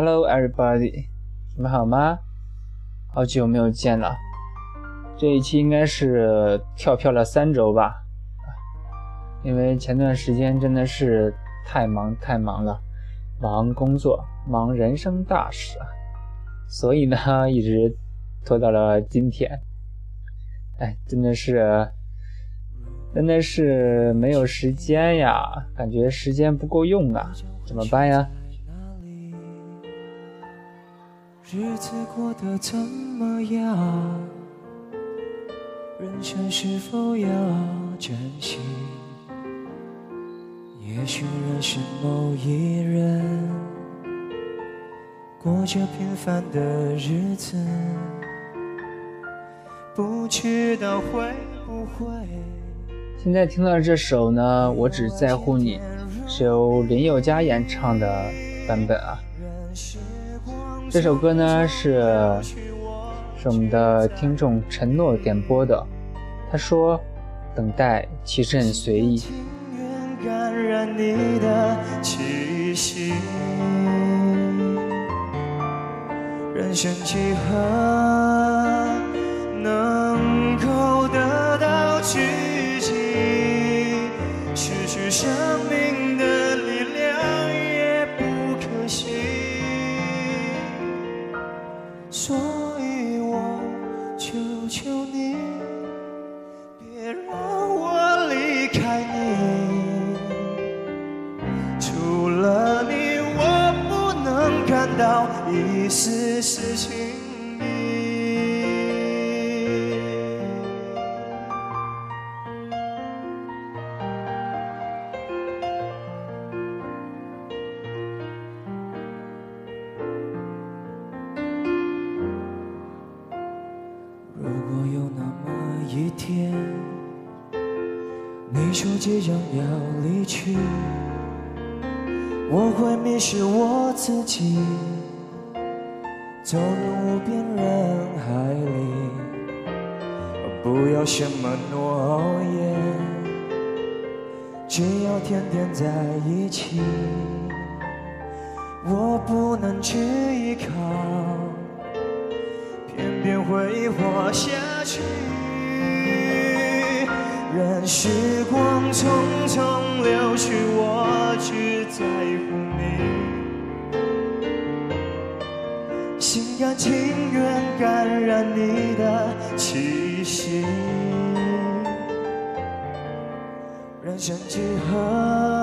Hello, everybody，你们好吗？好久没有见了。这一期应该是跳票了三周吧，因为前段时间真的是太忙太忙了，忙工作，忙人生大事，所以呢一直拖到了今天。哎，真的是，真的是没有时间呀，感觉时间不够用啊，怎么办呀？日子过得怎么样？人生是否要珍惜？也许认识某一人，过着平凡的日子。不知道会不会。现在听到这首呢，我只在乎你，是由林宥嘉演唱的版本啊。这首歌呢是是我们的听众承诺点播的，他说：“等待其实很随意。”感染你的气息人生几何？能够得到知己，失去生一丝丝情意如果有那么一天你说即将要离去我会迷失我自己。走入无边人海里。不要什么诺言，只要天天在一起。我不能去依靠，偏偏会活下去。任时情愿感染你的气息。人生几何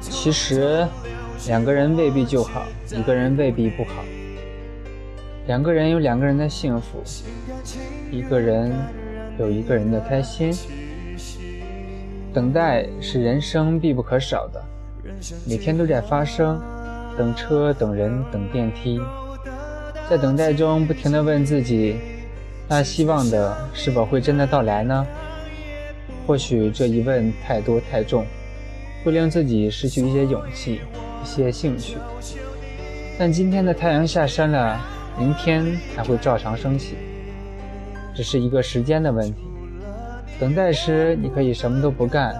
其实，两个人未必就好，一个人未必不好。两个人有两个人的幸福，一个人有一个人的开心。等待是人生必不可少的，每天都在发生。等车，等人，等电梯，在等待中不停地问自己。那希望的是否会真的到来呢？或许这一问太多太重，会令自己失去一些勇气、一些兴趣。但今天的太阳下山了，明天还会照常升起，只是一个时间的问题。等待时，你可以什么都不干，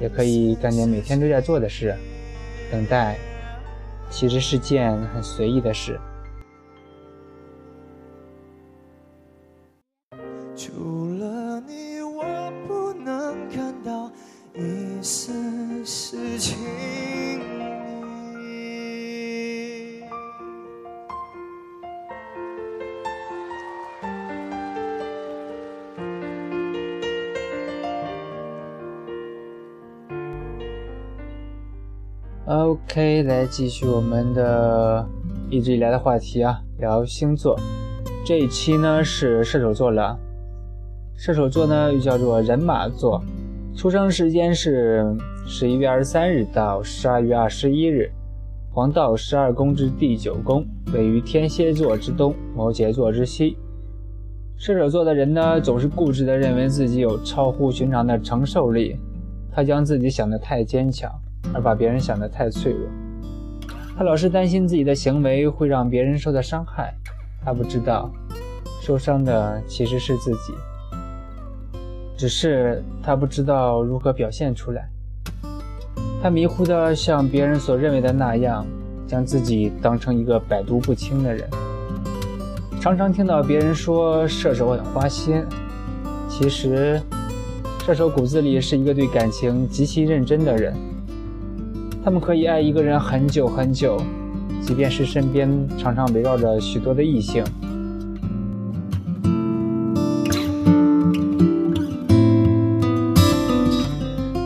也可以干点每天都在做的事。等待其实是件很随意的事。OK，来继续我们的一直以来的话题啊，聊星座。这一期呢是射手座了。射手座呢又叫做人马座，出生时间是十一月二十三日到十二月二十一日，黄道十二宫之第九宫，位于天蝎座之东，摩羯座之西。射手座的人呢，总是固执地认为自己有超乎寻常的承受力，他将自己想得太坚强，而把别人想得太脆弱。他老是担心自己的行为会让别人受到伤害，他不知道，受伤的其实是自己，只是他不知道如何表现出来。他迷糊的像别人所认为的那样，将自己当成一个百毒不侵的人。常常听到别人说射手很花心，其实射手骨子里是一个对感情极其认真的人。他们可以爱一个人很久很久，即便是身边常常围绕着许多的异性。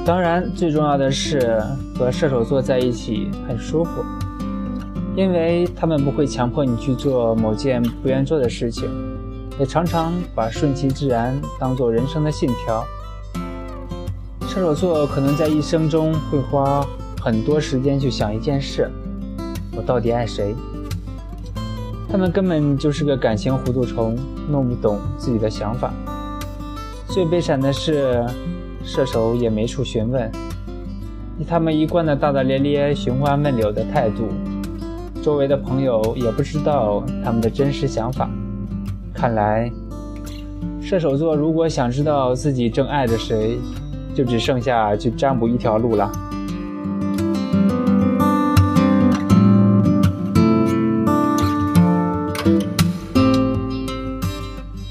当然，最重要的是和射手座在一起很舒服，因为他们不会强迫你去做某件不愿做的事情，也常常把顺其自然当做人生的信条。射手座可能在一生中会花很多时间去想一件事：我到底爱谁？他们根本就是个感情糊涂虫，弄不懂自己的想法。最悲惨的是。射手也没处询问，以他们一贯的大大咧咧、寻花问柳的态度，周围的朋友也不知道他们的真实想法。看来，射手座如果想知道自己正爱着谁，就只剩下去占卜一条路了。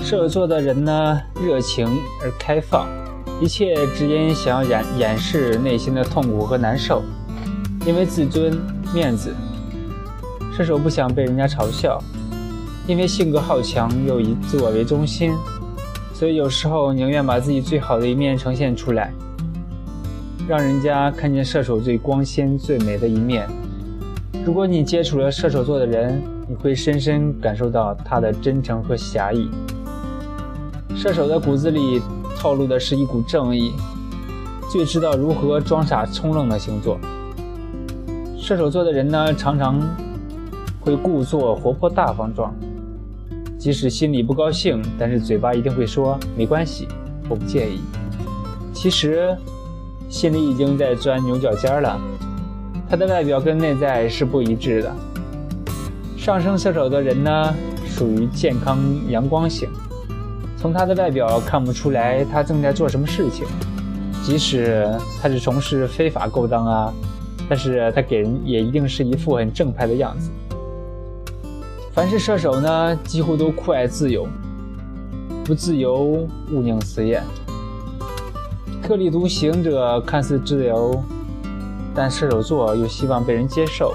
射手座的人呢，热情而开放。一切只因想要掩掩饰内心的痛苦和难受，因为自尊、面子。射手不想被人家嘲笑，因为性格好强又以自我为中心，所以有时候宁愿把自己最好的一面呈现出来，让人家看见射手最光鲜、最美的一面。如果你接触了射手座的人，你会深深感受到他的真诚和侠义。射手的骨子里。透露的是一股正义，最知道如何装傻充愣的星座。射手座的人呢，常常会故作活泼大方状，即使心里不高兴，但是嘴巴一定会说没关系，我不介意。其实心里已经在钻牛角尖了。他的外表跟内在是不一致的。上升射手的人呢，属于健康阳光型。从他的外表看不出来他正在做什么事情，即使他是从事非法勾当啊，但是他给人也一定是一副很正派的样子。凡是射手呢，几乎都酷爱自由，不自由勿宁死也。特立独行者看似自由，但射手座又希望被人接受，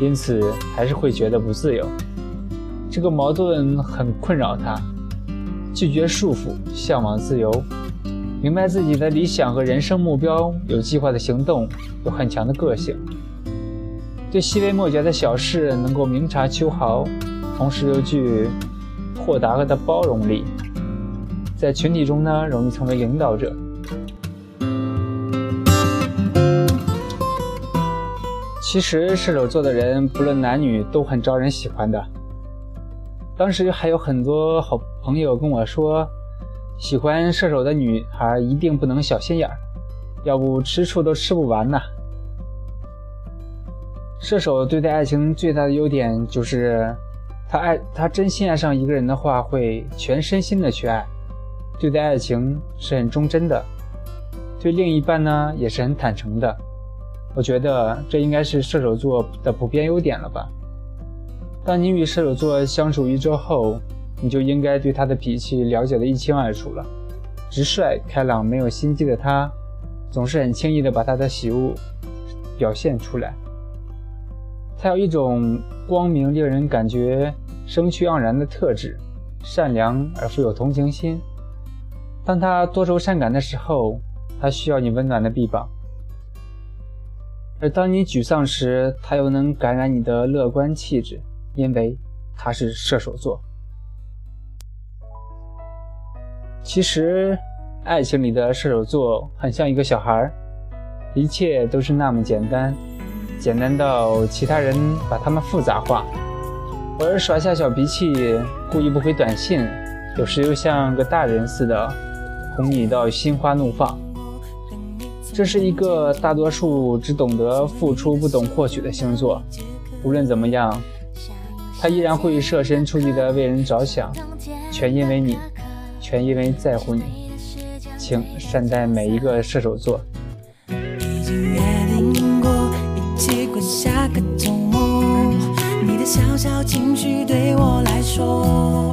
因此还是会觉得不自由。这个矛盾很困扰他。拒绝束缚，向往自由，明白自己的理想和人生目标，有计划的行动，有很强的个性，对细微末节的小事能够明察秋毫，同时又具豁达的包容力，在群体中呢，容易成为领导者。其实射手座的人，不论男女，都很招人喜欢的。当时还有很多好朋友跟我说，喜欢射手的女孩一定不能小心眼儿，要不吃醋都吃不完呢。射手对待爱情最大的优点就是，他爱他真心爱上一个人的话，会全身心的去爱，对待爱情是很忠贞的，对另一半呢也是很坦诚的。我觉得这应该是射手座的普遍优点了吧。当你与射手座相处一周后，你就应该对他的脾气了解的一清二楚了。直率、开朗、没有心机的他，总是很轻易的把他的喜恶表现出来。他有一种光明、令人感觉生趣盎然的特质，善良而富有同情心。当他多愁善感的时候，他需要你温暖的臂膀；而当你沮丧时他又能感染你的乐观气质因为他是射手座。其实爱情里的射手座很像一个小孩儿一切都是那么简单简单到其他人把他们复杂化偶尔耍下小脾气故意不回短信有时又像个大人似的哄你到心花怒放。这是一个大多数只懂得付出，不懂获取的星座，无论怎么样，他依然会设身处地的为人着想，全因为你，全因为在乎你，请善待每一个射手座。你的小小情绪对我来说。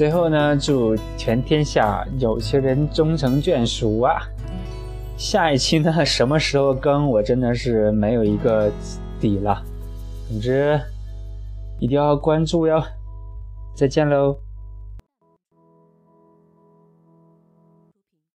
最后呢祝全天下有情人终成眷属啊。下一期呢什么时候更我真的是没有一个底了。总之一定要关注哟。再见喽。